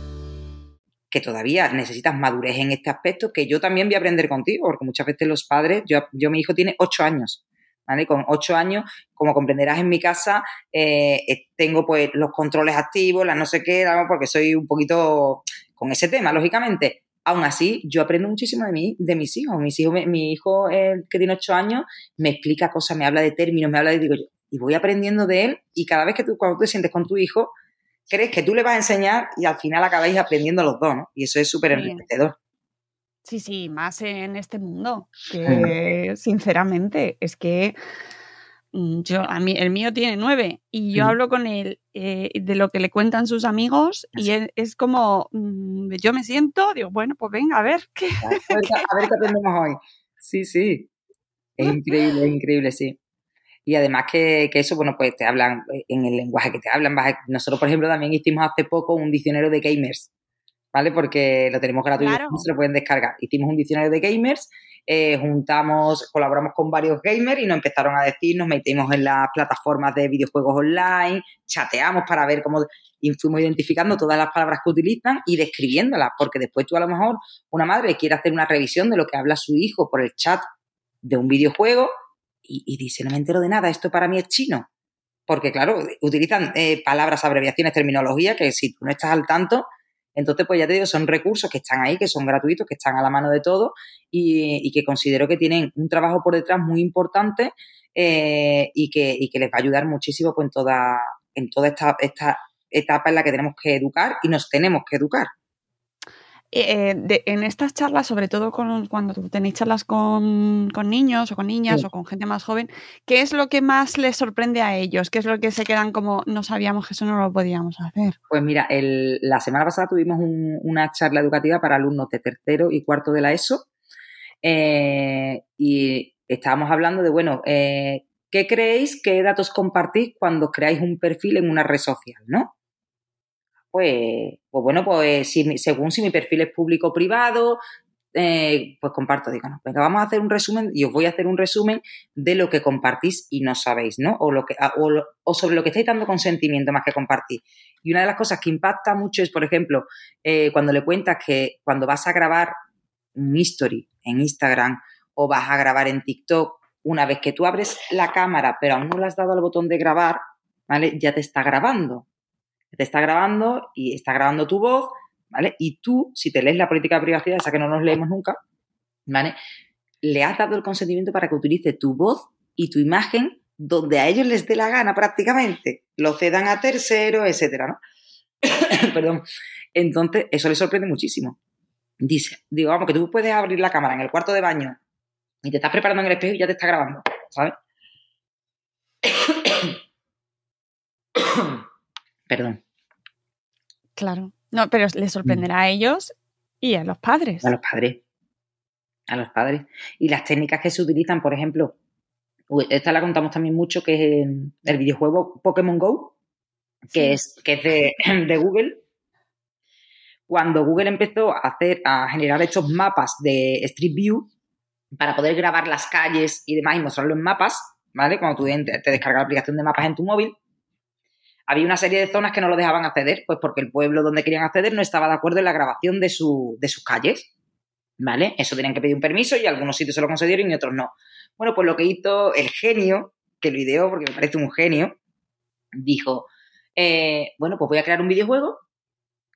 S4: Que todavía necesitas madurez en este aspecto, que yo también voy a aprender contigo, porque muchas veces los padres, yo, yo mi hijo tiene ocho años, ¿vale? Con ocho años, como comprenderás en mi casa, eh, eh, tengo pues los controles activos, las no sé qué, porque soy un poquito con ese tema, lógicamente. Aún así, yo aprendo muchísimo de, mí, de mis hijos. Mis hijos mi hijo, que tiene ocho años, me explica cosas, me habla de términos, me habla de, digo yo, y voy aprendiendo de él, y cada vez que tú, cuando te sientes con tu hijo, crees que tú le vas a enseñar y al final acabáis aprendiendo los dos, ¿no? Y eso es súper enriquecedor.
S3: Sí, sí, más en este mundo, que sinceramente es que mm, yo, a mí, el mío tiene nueve y yo hablo con él eh, de lo que le cuentan sus amigos y es, como, mm, yo me siento, digo, bueno, pues venga, a ver qué.
S4: A ver, a ver qué aprendemos hoy. Sí, sí. Es (laughs) increíble, es increíble, sí y además que, eso, bueno, pues te hablan eh, en el lenguaje que te hablan. Nosotros, por ejemplo, también hicimos hace poco un diccionario de gamers, ¿vale? Porque lo tenemos gratuito, se lo pueden descargar. Hicimos un diccionario de gamers, eh, juntamos, colaboramos con varios gamers y nos empezaron a decir, nos metimos en las plataformas de videojuegos online, chateamos para ver cómo y fuimos identificando todas las palabras que utilizan y describiéndolas, porque después tú a lo mejor, una madre quiere hacer una revisión de lo que habla su hijo por el chat de un videojuego y, dice, no me entero de nada, esto para mí es chino. Porque, claro, utilizan eh, palabras, abreviaciones, terminología, que si tú no estás al tanto, entonces, pues ya te digo, son recursos que están ahí, que son gratuitos, que están a la mano de todos y, que considero que tienen un trabajo por detrás muy importante eh, y, que, y, que, les va a ayudar muchísimo pues, en toda, en toda esta, esta etapa en la que tenemos que educar y nos tenemos que educar.
S3: Eh, en estas charlas, sobre todo cuando tenéis charlas con, niños o con niñas o con gente más joven, ¿qué es lo que más les sorprende a ellos? ¿Qué es lo que se quedan como no sabíamos que eso no lo podíamos hacer?
S4: Pues mira, la semana pasada tuvimos una charla educativa para alumnos de tercero y cuarto de la ESO eh, y estábamos hablando de, bueno, eh, ¿qué creéis, qué datos compartís cuando creáis un perfil en una red social, no? Pues, pues bueno, pues si, según si mi perfil es público o privado, eh, pues comparto, digo, no, venga, vamos a hacer un resumen y os voy a hacer un resumen de lo que compartís y no sabéis, ¿no? O, lo que, ah, o, sobre lo que estáis dando consentimiento más que compartir. Y una de las cosas que impacta mucho es, por ejemplo, eh, cuando le cuentas que cuando vas a grabar un history en Instagram o vas a grabar en TikTok, una vez que tú abres la cámara, pero aún no le has dado al botón de grabar, ¿vale? Ya te está grabando. Te está grabando y está grabando tu voz, ¿vale? Y tú, si te lees la política de privacidad, esa que no nos leemos nunca, ¿vale? Le has dado el consentimiento para que utilice tu voz y tu imagen donde a ellos les dé la gana prácticamente. Lo cedan a terceros, etcétera, ¿no? (coughs) Perdón. Entonces, eso le sorprende muchísimo. Dice, digo, vamos, que tú puedes abrir la cámara en el cuarto de baño y te estás preparando en el espejo y ya te está grabando, ¿sabes? Perdón.
S3: Claro. No, pero les sorprenderá a ellos y a los padres.
S4: A los padres. A los padres. Y las técnicas que se utilizan, por ejemplo, esta la contamos también mucho, que es el, videojuego Pokémon Go, que es, que es de, (clears throat) de Google, cuando Google empezó a hacer, a generar estos mapas de Street View para poder grabar las calles y demás y mostrarlo en mapas, ¿vale? Cuando tú te, descargas la aplicación de mapas en tu móvil, había una serie de zonas que no lo dejaban acceder, pues porque el pueblo donde querían acceder no estaba de acuerdo en la grabación de, su, de sus calles, ¿vale? Eso tenían que pedir un permiso y algunos sitios se lo concedieron y otros no. Bueno, pues lo que hizo el genio, que lo ideó porque me parece un genio, dijo, eh, bueno, pues voy a crear un videojuego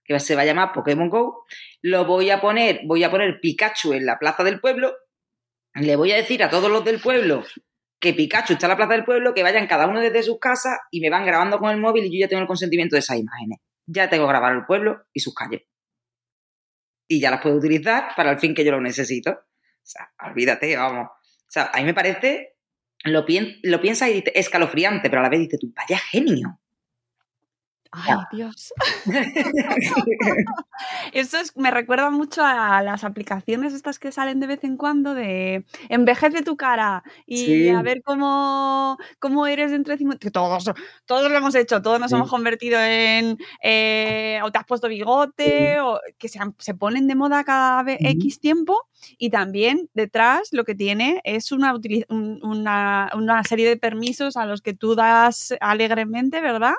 S4: que se va a llamar Pokémon Go, lo voy a poner, voy a poner Pikachu en la plaza del pueblo, le voy a decir a todos los del pueblo que Pikachu está en la plaza del pueblo, que vayan cada uno desde sus casas y me van grabando con el móvil y yo ya tengo el consentimiento de esas imágenes. Ya tengo grabado el pueblo y sus calles. Y ya las puedo utilizar para el fin que yo lo necesito. O sea, olvídate, vamos. O sea, a mí me parece, lo, piensas y dices, escalofriante, pero a la vez dices tú, vaya genio.
S3: Ay, Dios. (laughs) Eso me recuerda mucho a las aplicaciones estas que salen de vez en cuando de envejece tu cara y a ver cómo, cómo eres dentro de 50. Todos, todos lo hemos hecho, todos nos hemos convertido en. Eh, o te has puesto bigote, o que se, se, ponen de moda cada vez X tiempo. Y también detrás lo que tiene es una, una, una, serie de permisos a los que tú das alegremente, ¿verdad?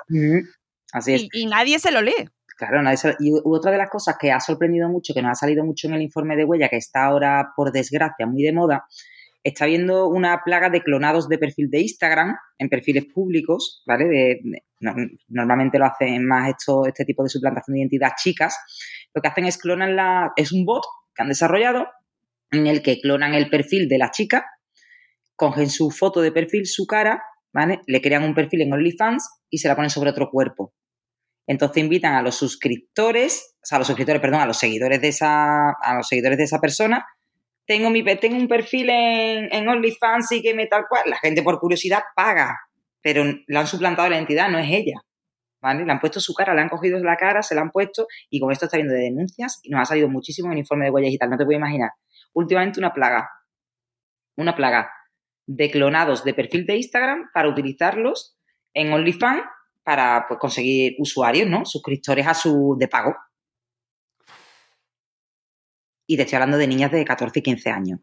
S4: Así es.
S3: Y, nadie se lo lee.
S4: Claro, nadie se lo... Y otra de las cosas que ha sorprendido mucho, que nos ha salido mucho en el informe de huella, que está ahora, por desgracia, muy de moda, está habiendo una plaga de clonados de perfil de Instagram en perfiles públicos, ¿vale? De, normalmente lo hacen más esto, este tipo de suplantación de identidad chicas. Lo que hacen es clonar la. Es un bot que han desarrollado en el que clonan el perfil de la chica, cogen su foto de perfil, su cara, ¿vale? Le crean un perfil en OnlyFans y se la ponen sobre otro cuerpo. Entonces invitan a los suscriptores, o sea, a los suscriptores, perdón, a los seguidores de esa, a los seguidores de esa persona. Tengo, mi, tengo un perfil en, en OnlyFans y que me tal cual. La gente por curiosidad paga, pero le han suplantado la identidad, no es ella. ¿Vale? Le han puesto su cara, le han cogido la cara, se la han puesto y con esto está viendo de denuncias y nos ha salido muchísimo en el informe de huella digital, no te puedo imaginar. Últimamente una plaga, una plaga de clonados de perfil de Instagram para utilizarlos en OnlyFans para pues, conseguir usuarios, ¿no? Suscriptores a su de pago. Y te estoy hablando de niñas de 14 y 15 años.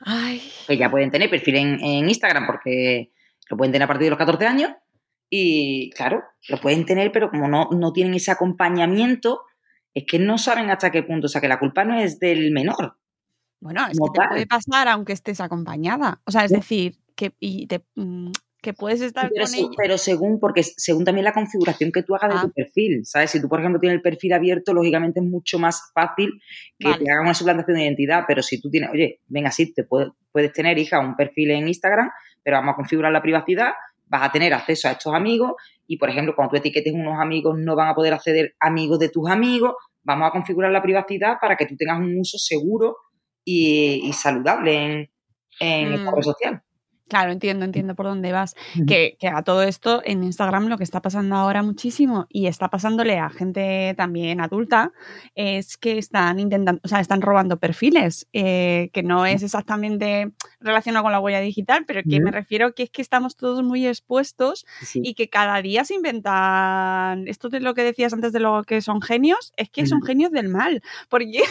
S3: Ay.
S4: Que ya pueden tener perfil en, Instagram porque lo pueden tener a partir de los 14 años. Y claro, lo pueden tener, pero como no, no tienen ese acompañamiento, es que no saben hasta qué punto. O sea, que la culpa no es del menor.
S3: Bueno, es que te puede pasar aunque estés acompañada. O sea, es decir, que y te, mm, que puedes estar
S4: pero,
S3: con ella.
S4: Pero según, porque según también la configuración que tú hagas de tu ah. perfil, ¿sabes? Si tú, por ejemplo, tienes el perfil abierto, lógicamente es mucho más fácil que te haga una suplantación de identidad, pero si tú tienes, oye, venga, sí, te puedes, tener, hija, un perfil en Instagram, pero vamos a configurar la privacidad, vas a tener acceso a estos amigos y, por ejemplo, cuando tú etiquetes unos amigos, no van a poder acceder amigos de tus amigos, vamos a configurar la privacidad para que tú tengas un uso seguro y, saludable en, en el mm. social.
S3: Claro, entiendo, entiendo por dónde vas. Que, a todo esto en Instagram lo que está pasando ahora muchísimo y está pasándole a gente también adulta es que están intentando, o sea, están robando perfiles, eh, que no es exactamente relacionado con la huella digital, pero que me refiero que es que estamos todos muy expuestos y que cada día se inventan, esto de lo que decías antes de lo que son genios, es que son genios del mal, porque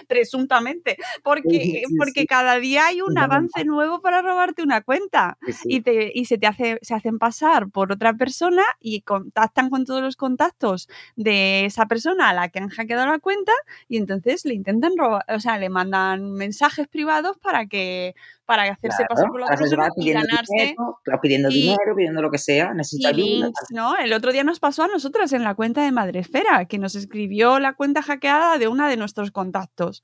S3: (laughs) presuntamente, porque, porque cada día hay un avance nuevo para robarte una cuenta y, te, y se te hace, se hacen pasar por otra persona y contactan con todos los contactos de esa persona a la que han hackeado la cuenta y entonces le intentan robar, o sea, le mandan mensajes privados para que para hacerse pasar por la otra persona y ganarse
S4: pidiendo dinero, pidiendo lo que sea, necesita ayuda.
S3: ¿no? El otro día nos pasó a nosotros en la cuenta de Madresfera, que nos escribió la cuenta hackeada de una de nuestros contactos,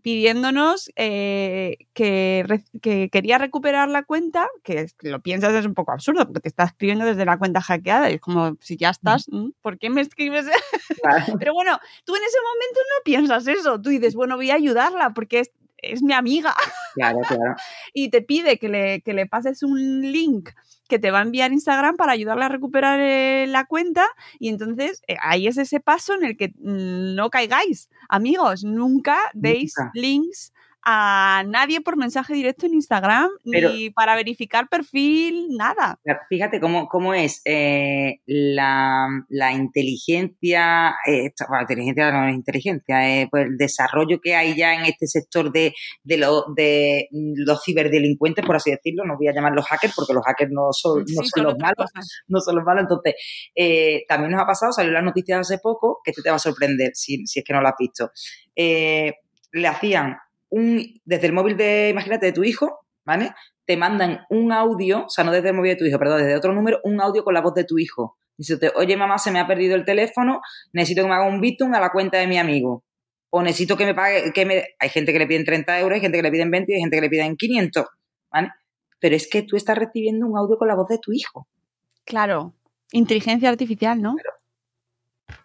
S3: pidiéndonos eh, que, que, quería recuperar la cuenta, que lo piensas es un poco absurdo, porque te está escribiendo desde la cuenta hackeada y es como, si ya estás, ¿por qué me escribes? (laughs) Pero bueno, tú en ese momento no piensas eso, tú dices, bueno, voy a ayudarla porque es es mi amiga. (laughs)
S4: Claro, claro.
S3: y te pide que le, que le, pases un link que te va a enviar Instagram para ayudarle a recuperar eh, la cuenta. Y entonces eh, ahí es ese paso en el que mm, no caigáis. Amigos, nunca deis links a nadie por mensaje directo en Instagram, ni para verificar perfil, nada.
S4: Fíjate cómo, cómo es eh, la, inteligencia, eh, bueno, inteligencia no es inteligencia, eh, pues el desarrollo que hay ya en este sector de, de, de los ciberdelincuentes, por así decirlo, no voy a llamar los hackers porque los hackers no son, no son, los malos, no son los malos, entonces también nos ha pasado, salió la noticia hace poco, que esto te va a sorprender si, si es que no lo has visto. le hacían un, desde el móvil de, imagínate, de tu hijo, ¿vale? Te mandan un audio, o sea, no desde el móvil de tu hijo, perdón, desde otro número, un audio con la voz de tu hijo. Dice, oye, mamá, se me ha perdido el teléfono, necesito que me haga un bitum a la cuenta de mi amigo. O necesito que me pague, que me... Hay gente que le piden 30 euros, hay gente que le piden 20 y hay gente que le piden 500, ¿vale? Pero es que tú estás recibiendo un audio con la voz de tu hijo.
S3: Claro, inteligencia artificial, ¿no?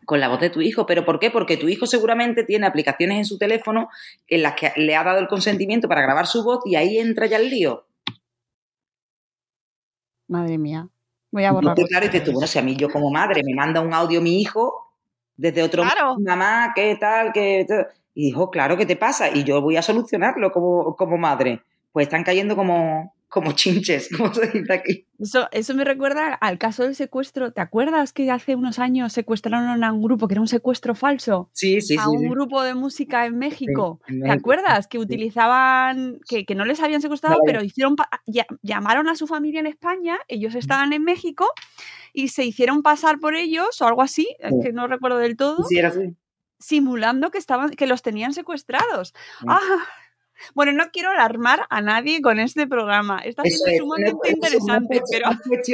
S4: Con la voz de tu hijo. ¿Pero por qué? Porque tu hijo seguramente tiene aplicaciones en su teléfono en las que le ha dado el consentimiento para grabar su voz y ahí entra ya el lío.
S3: Madre mía. Voy a borrar.
S4: claro, y te tú, bueno, si a mí yo como madre me manda un audio mi hijo desde otro
S3: claro.
S4: mamá, ¿qué tal? ¿Qué Y dijo, claro, ¿qué te pasa? Y yo voy a solucionarlo como, como madre. Pues están cayendo como, como chinches, como se dice aquí.
S3: Eso, eso me recuerda al caso del secuestro. ¿Te acuerdas que hace unos años secuestraron a un grupo que era un secuestro falso?
S4: Sí, sí,
S3: a un grupo de música en México. ¿Te acuerdas? Que utilizaban, que, no les habían secuestrado, pero hicieron llamaron a su familia en España, ellos estaban en México y se hicieron pasar por ellos o algo así, que no recuerdo del todo.
S4: Sí, era así
S3: simulando que estaban que los tenían secuestrados. Ah, bueno, no quiero alarmar a nadie con este programa. Está siendo sumamente interesante, pero...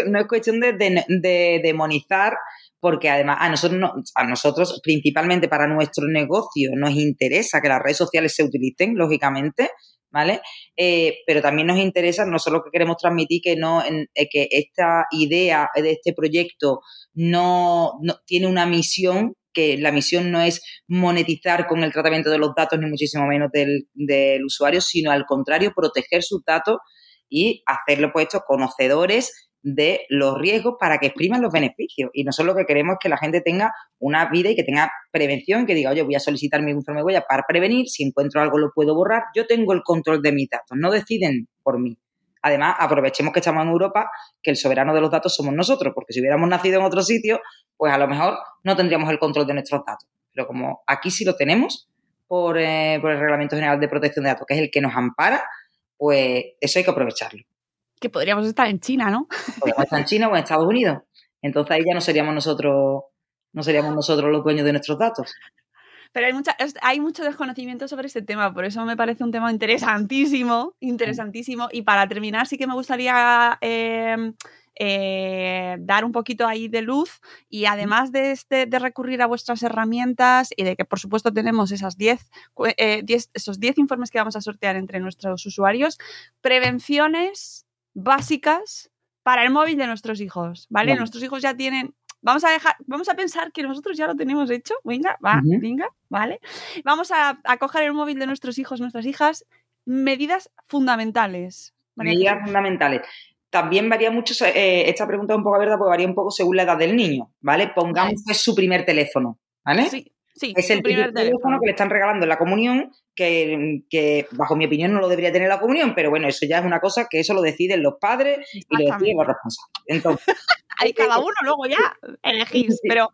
S4: No es cuestión, de, demonizar porque además a nosotros, a nosotros principalmente para nuestro negocio nos interesa que las redes sociales se utilicen, lógicamente, ¿vale? Eh, pero también nos interesa, no solo que queremos transmitir que no eh, que esta idea de este proyecto no, no, tiene una misión que la misión no es monetizar con el tratamiento de los datos, ni muchísimo menos del, usuario, sino al contrario, proteger sus datos y hacerlo puestos conocedores de los riesgos para que expriman los beneficios. Y nosotros lo que queremos es que la gente tenga una vida y que tenga prevención, que diga, oye, voy a solicitar mi informe de huella para prevenir, si encuentro algo lo puedo borrar, yo tengo el control de mis datos, no deciden por mí. Además, aprovechemos que estamos en Europa, que el soberano de los datos somos nosotros, porque si hubiéramos nacido en otro sitio, pues a lo mejor no tendríamos el control de nuestros datos. Pero como aquí sí lo tenemos por, eh, el Reglamento General de Protección de Datos, que es el que nos ampara, pues eso hay que aprovecharlo.
S3: Que podríamos estar en China, ¿no?
S4: Podríamos estar en China o en Estados Unidos. Entonces ahí ya no seríamos nosotros, no seríamos nosotros los dueños de nuestros datos.
S3: Pero hay, mucha, hay mucho desconocimiento sobre este tema, por eso me parece un tema interesantísimo, interesantísimo. Y para terminar, sí que me gustaría em, eh, dar un poquito ahí de luz y además de, este, de recurrir a vuestras herramientas y de que por supuesto tenemos esas 10, eh, esos 10 informes que vamos a sortear entre nuestros usuarios, prevenciones básicas para el móvil de nuestros hijos, ¿vale? Nuestros hijos ya tienen Vamos a dejar, vamos a pensar que nosotros ya lo tenemos hecho. Venga, va, venga, ¿vale? Vamos a, coger el móvil de nuestros hijos, nuestras hijas. Medidas fundamentales.
S4: Medidas fundamentales. También varía mucho, eh, esta pregunta es un poco abierta porque varía un poco según la edad del niño, ¿vale? Pongamos que es su primer teléfono, ¿vale?
S3: Sí. Sí,
S4: es el primer teléfono, que le están regalando en la comunión, que, bajo mi opinión no lo debería tener la comunión, pero bueno, eso ya es una cosa que eso lo deciden los padres y lo deciden los responsables. Entonces,
S3: Hay cada uno luego ya elegís, pero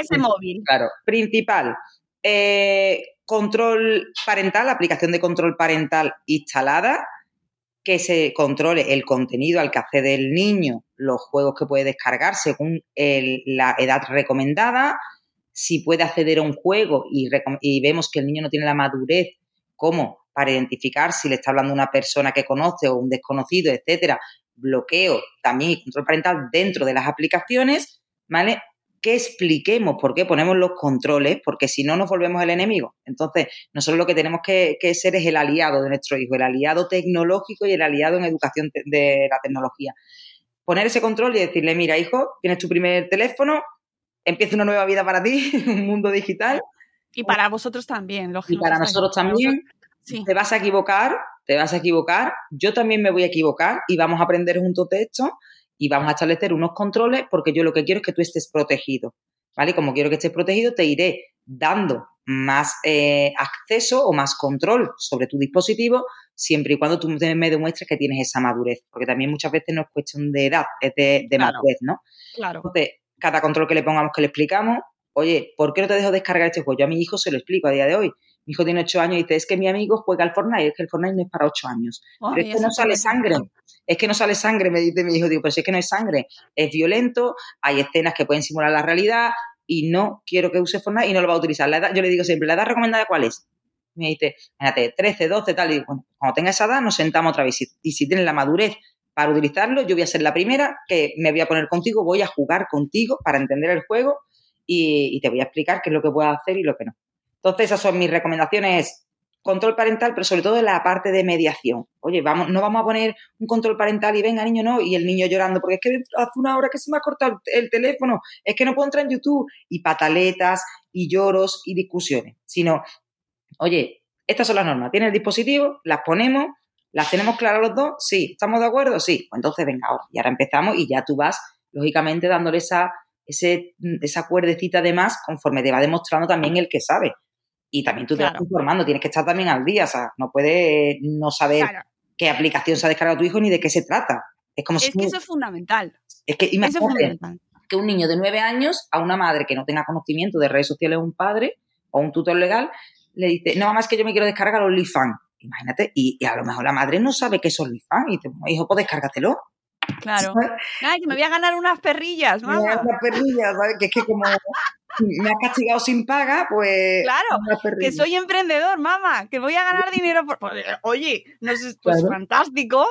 S3: ese móvil.
S4: Claro, principal. eh, control parental, aplicación de control parental instalada, que se controle el contenido al que accede el niño, los juegos que puede descargar según la edad recomendada, si puede acceder a un juego y, y, vemos que el niño no tiene la madurez como para identificar si le está hablando una persona que conoce o un desconocido, etcétera, bloqueo también y control parental dentro de las aplicaciones, ¿vale? que expliquemos por qué ponemos los controles, porque si no nos volvemos el enemigo. Entonces, nosotros lo que tenemos que, ser es el aliado de nuestro hijo, el aliado tecnológico y el aliado en educación de la tecnología. Poner ese control y decirle, mira, hijo, tienes tu primer teléfono, empieza una nueva vida para ti, (laughs) un mundo digital.
S3: Y para vosotros también,
S4: lógicamente. Y para nosotros también. Te vas a equivocar, te vas a equivocar, yo también me voy a equivocar y vamos a aprender juntos de esto y vamos a establecer unos controles porque yo lo que quiero es que tú estés protegido, ¿vale? Como quiero que estés protegido, te iré dando más eh, acceso o más control sobre tu dispositivo siempre y cuando tú me demuestres que tienes esa madurez, porque también muchas veces no es cuestión de edad, es de, madurez, ¿no?
S3: Claro.
S4: Entonces, cada control que le pongamos que le explicamos, oye, ¿por qué no te dejo descargar este juego? Yo a mi hijo se lo explico a día de hoy. Mi hijo tiene 8 años y dice, es que mi amigo juega al Fortnite, es que el Fortnite no es para 8 años. pero es que no sale sangre. Es que no sale sangre, me dice mi hijo. Digo, pero si es que no hay sangre, es violento, hay escenas que pueden simular la realidad y no quiero que use Fortnite y no lo va a utilizar. La edad, yo le digo siempre, ¿la edad recomendada cuál es? Me dice, fíjate, 13, 12, tal. Y digo, bueno, cuando tenga esa edad nos sentamos otra vez. Y si tienes la madurez para utilizarlo, yo voy a ser la primera que me voy a poner contigo, voy a jugar contigo para entender el juego y, y te voy a explicar qué es lo que puedo hacer y lo que no. Entonces, esas son mis recomendaciones. Control parental, pero sobre todo en la parte de mediación. Oye, vamos, no vamos a poner un control parental y venga, niño, no, y el niño llorando, porque es que hace una hora que se me ha cortado el teléfono, es que no puedo entrar en YouTube, y pataletas, y lloros, y discusiones. Sino, oye, estas son las normas. Tienes el dispositivo, las ponemos, las tenemos claras los dos, sí, ¿estamos de acuerdo? Sí, pues entonces venga ahora. Y ahora empezamos y ya tú vas, lógicamente, dándole esa, ese, esa cuerdecita de más conforme te va demostrando también el que sabe y también tú te vas informando, tienes que estar también al día, o sea, no puedes no saber qué aplicación se ha descargado tu hijo ni de qué se trata. Es como
S3: es que eso es fundamental.
S4: Es que imagínate que un niño de nueve años a una madre que no tenga conocimiento de redes sociales o un padre o un tutor legal le dice, no, más que yo me quiero descargar OnlyFans. Imagínate, y, a lo mejor la madre no sabe qué es OnlyFans y dice, hijo, pues descárgatelo.
S3: Claro. Ay, que me voy a ganar unas perrillas, mamá.
S4: Unas perrillas, ¿sabes? Que es que como (laughs) me ha castigado sin paga, pues.
S3: Claro, que soy emprendedor, mamá, que voy a ganar dinero. Por... Oye, no es pues fantástico.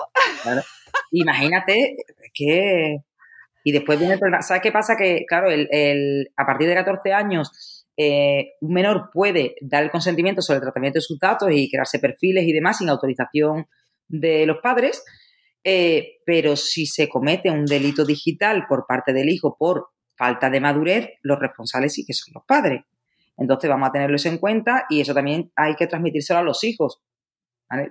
S4: Imagínate que. Y después viene el problema. ¿Sabes qué pasa? Que, claro, el, a partir de 14 años, eh, un menor puede dar el consentimiento sobre el tratamiento de sus datos y crearse perfiles y demás sin autorización de los padres. Eh, pero si se comete un delito digital por parte del hijo por falta de madurez, los responsables sí que son los padres. Entonces vamos a tenerlo en cuenta y eso también hay que transmitírselo a los hijos.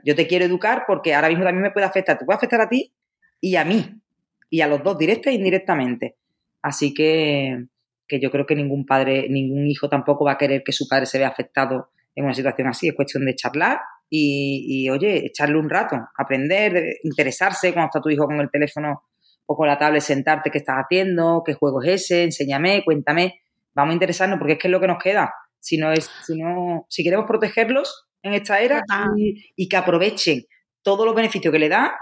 S4: Yo te quiero educar porque ahora mismo también me puede afectar. Te puede afectar a ti y a mí. Y a los dos, directa e indirectamente. Así que, que yo creo que ningún padre, ningún hijo tampoco va a querer que su padre se vea afectado en una situación así. Es cuestión de charlar y, y oye, echarle un rato, aprender, interesarse cuando está tu hijo con el teléfono o con la tablet sentarte qué estás haciendo, qué juego es ese, enséñame, cuéntame. Vamos a interesarnos porque es que es lo que nos queda. Si no es, si no, si queremos protegerlos en esta era y, que aprovechen todos los beneficios que le da,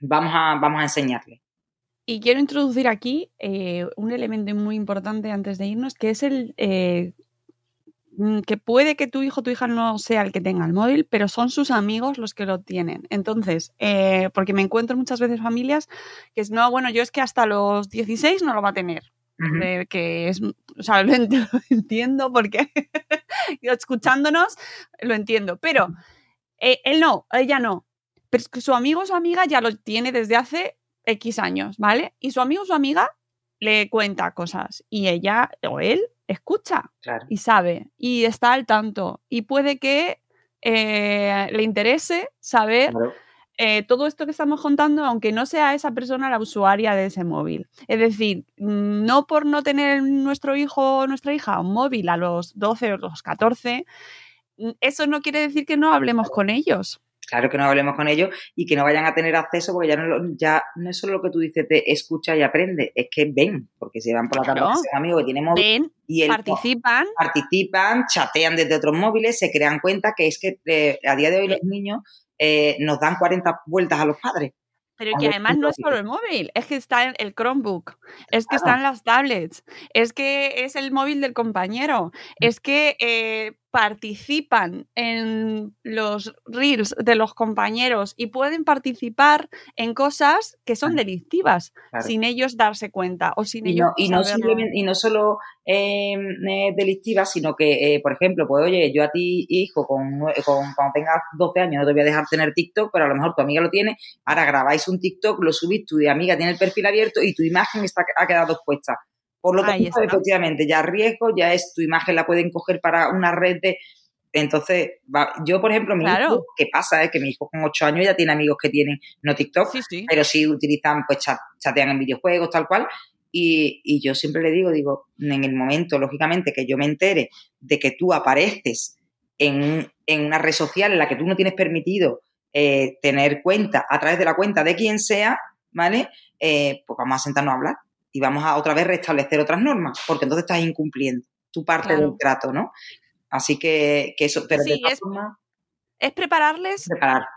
S4: vamos a, vamos a enseñarles.
S3: Y quiero introducir aquí eh, un elemento muy importante antes de irnos, que es el eh, que puede que tu hijo o tu hija no sea el que tenga el móvil, pero son sus amigos los que lo tienen. Entonces, eh, porque me encuentro muchas veces familias que es, no, bueno, yo es que hasta los 16 no lo va a tener. que es, o sea, (laughs) lo, entiendo porque (laughs) escuchándonos lo entiendo, pero eh, él no, ella no. Pero es que su amigo o su amiga ya lo tiene desde hace X años, ¿vale? Y su amigo o su amiga le cuenta cosas y ella o él escucha y sabe y está al tanto y puede que eh, le interese saber eh, todo esto que estamos contando, aunque no sea esa persona la usuaria de ese móvil. Es decir, no por no tener nuestro hijo o nuestra hija un móvil a los 12 o los 14, eso no quiere decir que no hablemos con ellos.
S4: Claro que no hablemos con ellos y que no vayan a tener acceso porque ya no, ya no es solo lo que tú dices de escucha y aprende, es que ven, porque se van por la tarde con amigos que tienen
S3: móvil y participan.
S4: Participan, chatean desde otros móviles, se crean cuenta que es que eh, a día de hoy los niños eh, nos dan 40 vueltas a los padres.
S3: Pero que además no es solo el móvil, es que está el Chromebook, es que están las tablets, es que es el móvil del compañero, mm. es que eh, participan en los reels de los compañeros y pueden participar en cosas que son delictivas sin ellos darse cuenta o sin
S4: y
S3: ellos
S4: no, y, no y no solo em, eh, delictivas, sino que, eh, por ejemplo, pues oye, yo a ti, hijo, con, con, cuando tengas 12 años no te voy a dejar tener TikTok, pero a lo mejor tu amiga lo tiene, ahora grabáis un TikTok, lo subís, tu amiga tiene el perfil abierto y tu imagen está, ha quedado expuesta. Por lo tanto, efectivamente, ya riesgo, ya es tu imagen la pueden coger para una red de... Entonces, yo, por ejemplo, mi hijo, ¿qué pasa? Es que mi hijo con 8 años ya tiene amigos que tienen, no TikTok, pero sí utilizan, pues chatean en videojuegos, tal cual. Y, yo siempre le digo, digo, en el momento, lógicamente, que yo me entere de que tú apareces en, una red social en la que tú no tienes permitido eh, tener cuenta a través de la cuenta de quien sea, ¿vale? Eh, pues vamos a sentarnos a hablar y vamos a otra vez restablecer otras normas, porque entonces estás incumpliendo tu parte del trato, ¿no? Así que, eso, pero de
S3: es, es prepararles,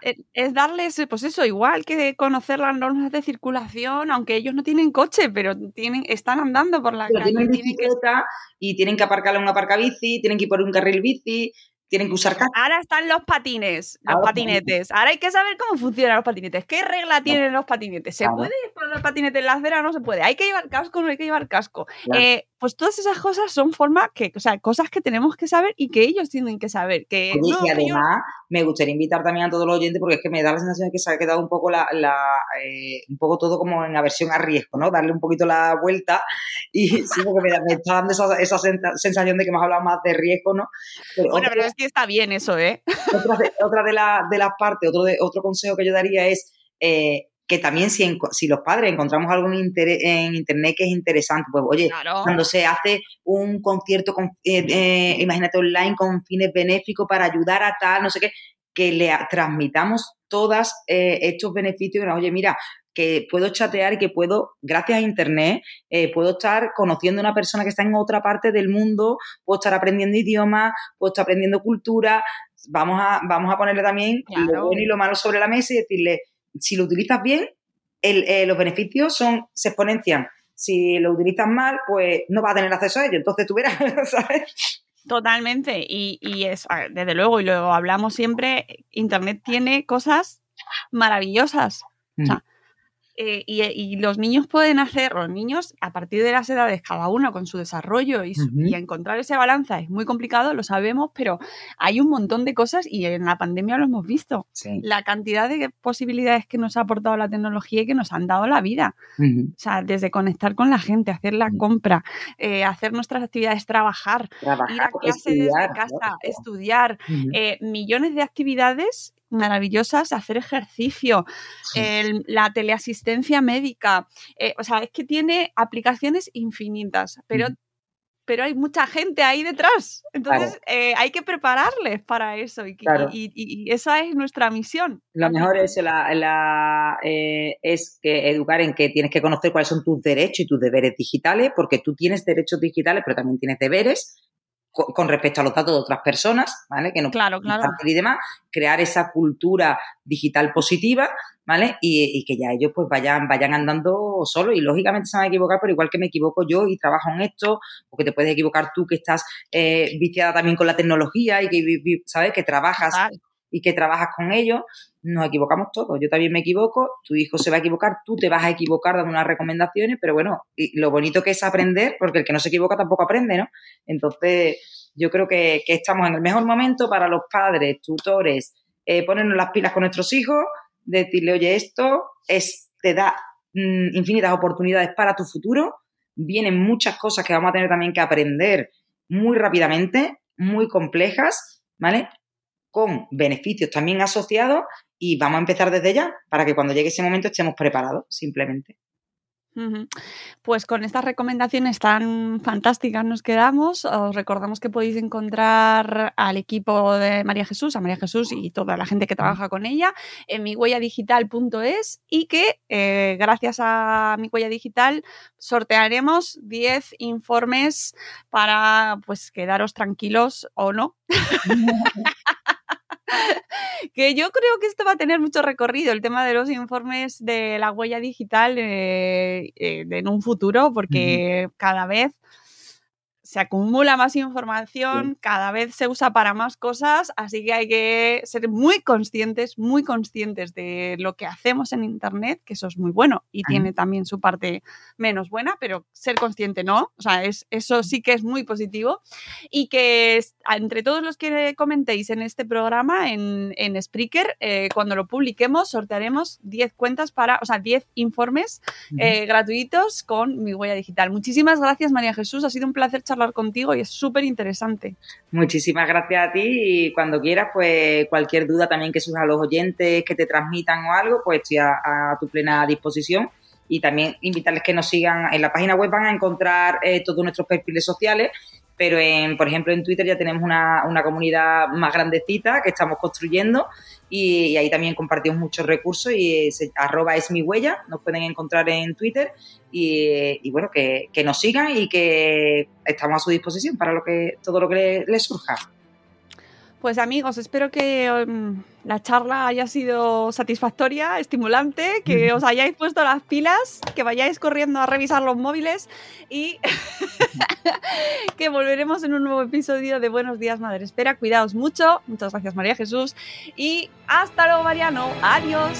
S3: eh, es, darles, pues eso, igual que conocer las normas de circulación, aunque ellos no tienen coche, pero tienen, están andando por la calle.
S4: Tienen bicicleta y tienen que aparcarle un aparcabici, tienen que ir por un carril bici, tienen que usar
S3: Ahora están los patines, los patinetes. Ahora hay que saber cómo funcionan los patinetes. ¿Qué regla tienen los patinetes? ¿Se puede poner los patinetes en la acera o no se puede? ¿Hay que llevar casco o no hay que llevar casco? Eh, pues todas esas cosas son formas que, o sea, cosas que tenemos que saber y que ellos tienen que saber. Que
S4: y además me gustaría invitar también a todos los oyentes porque es que me da la sensación de que se ha quedado un poco la, eh, un poco todo como en aversión a riesgo, ¿no? Darle un poquito la vuelta y (laughs) sí, porque me, está dando esa, esa, sensación de que hemos hablado más de riesgo, ¿no?
S3: bueno, pero es que está bien eso, ¿eh?
S4: Otra de, otra de, de las partes, otro, de, otro consejo que yo daría es eh, que también si, si los padres encontramos algo en, internet que es interesante, pues oye, cuando se hace un concierto, con, eh, eh, imagínate online con fines benéficos para ayudar a tal, no sé qué, que le transmitamos todos eh, estos beneficios, oye, mira, que puedo chatear y que puedo, gracias a Internet, puedo estar conociendo a una persona que está en otra parte del mundo, puedo estar aprendiendo idiomas, puedo estar aprendiendo cultura, vamos a, vamos a ponerle también lo bueno y lo malo sobre la mesa y decirle, si lo utilizas bien, eh, los beneficios son, se exponencian. Si lo utilizas mal, pues no vas a tener acceso a ello. Entonces tú verás, (laughs) ¿sabes?
S3: Totalmente. Y, y es, desde luego, y lo hablamos siempre, Internet tiene cosas maravillosas. O sea, eh, y, los niños pueden hacer, los niños a partir de las edades, cada uno con su desarrollo y, encontrar ese balanza es muy complicado, lo sabemos, pero hay un montón de cosas y en la pandemia lo hemos visto. La cantidad de posibilidades que nos ha aportado la tecnología y que nos han dado la vida. O sea, desde conectar con la gente, hacer la compra, eh, hacer nuestras actividades, trabajar, ir a clase desde casa, estudiar, eh, millones de actividades maravillosas, hacer ejercicio, la teleasistencia médica. Eh, o sea, es que tiene aplicaciones infinitas, pero, pero hay mucha gente ahí detrás. Entonces eh, hay que prepararles para eso y, esa es nuestra misión.
S4: Lo mejor es, la, eh, es que educar en que tienes que conocer cuáles son tus derechos y tus deberes digitales, porque tú tienes derechos digitales, pero también tienes deberes con respecto a los datos de otras personas, ¿vale? Que no
S3: claro, claro.
S4: y demás, crear esa cultura digital positiva, ¿vale? Y, que ya ellos pues vayan, vayan andando solo y lógicamente se van a equivocar, pero igual que me equivoco yo y trabajo en esto, o que te puedes equivocar tú que estás eh, viciada también con la tecnología y que, ¿sabes? Que trabajas y que trabajas con ellos, nos equivocamos todos. Yo también me equivoco, tu hijo se va a equivocar, tú te vas a equivocar dando unas recomendaciones, pero bueno, y lo bonito que es aprender, porque el que no se equivoca tampoco aprende, ¿no? Entonces, yo creo que, estamos en el mejor momento para los padres, tutores, eh, ponernos las pilas con nuestros hijos, decirle, oye, esto es, te da mm, infinitas oportunidades para tu futuro, vienen muchas cosas que vamos a tener también que aprender muy rápidamente, muy complejas, ¿vale? Con beneficios también asociados y vamos a empezar desde ya para que cuando llegue ese momento estemos preparados, simplemente.
S3: Pues con estas recomendaciones tan fantásticas nos quedamos. Os recordamos que podéis encontrar al equipo de María Jesús, a María Jesús y toda la gente que trabaja con ella en mihuelladigital.es y que eh, gracias a mi huella digital sortearemos 10 informes para pues quedaros tranquilos o no. (laughs) (laughs) que yo creo que esto va a tener mucho recorrido, el tema de los informes de la huella digital eh, eh, en un futuro, porque cada vez se acumula más información, cada vez se usa para más cosas, así que hay que ser muy conscientes, muy conscientes de lo que hacemos en Internet, que eso es muy bueno y tiene también su parte menos buena, pero ser consciente no, o sea, es, eso sí que es muy positivo. Y que entre todos los que comentéis en este programa, en, en Spreaker, eh, cuando lo publiquemos, sortearemos 10 cuentas para, o sea, 10 informes eh, gratuitos con mi huella digital. Muchísimas gracias, María Jesús, ha sido un placer charlar contigo y es súper interesante.
S4: Muchísimas gracias a ti y cuando quieras, pues cualquier duda también que surja a los oyentes, que te transmitan o algo, pues estoy a, tu plena disposición y también invitarles que nos sigan en la página web van a encontrar eh, todos nuestros perfiles sociales pero en, por ejemplo en Twitter ya tenemos una, una comunidad más grandecita que estamos construyendo y, ahí también compartimos muchos recursos y arroba es mi huella, nos pueden encontrar en Twitter y, bueno, que, nos sigan y que estamos a su disposición para lo que todo lo que les surja.
S3: Pues amigos, espero que um, la charla haya sido satisfactoria, estimulante, que os hayáis puesto las pilas, que vayáis corriendo a revisar los móviles y (laughs) que volveremos en un nuevo episodio de Buenos Días Madre Espera. Cuidaos mucho. Muchas gracias María Jesús. Y hasta luego Mariano. Adiós.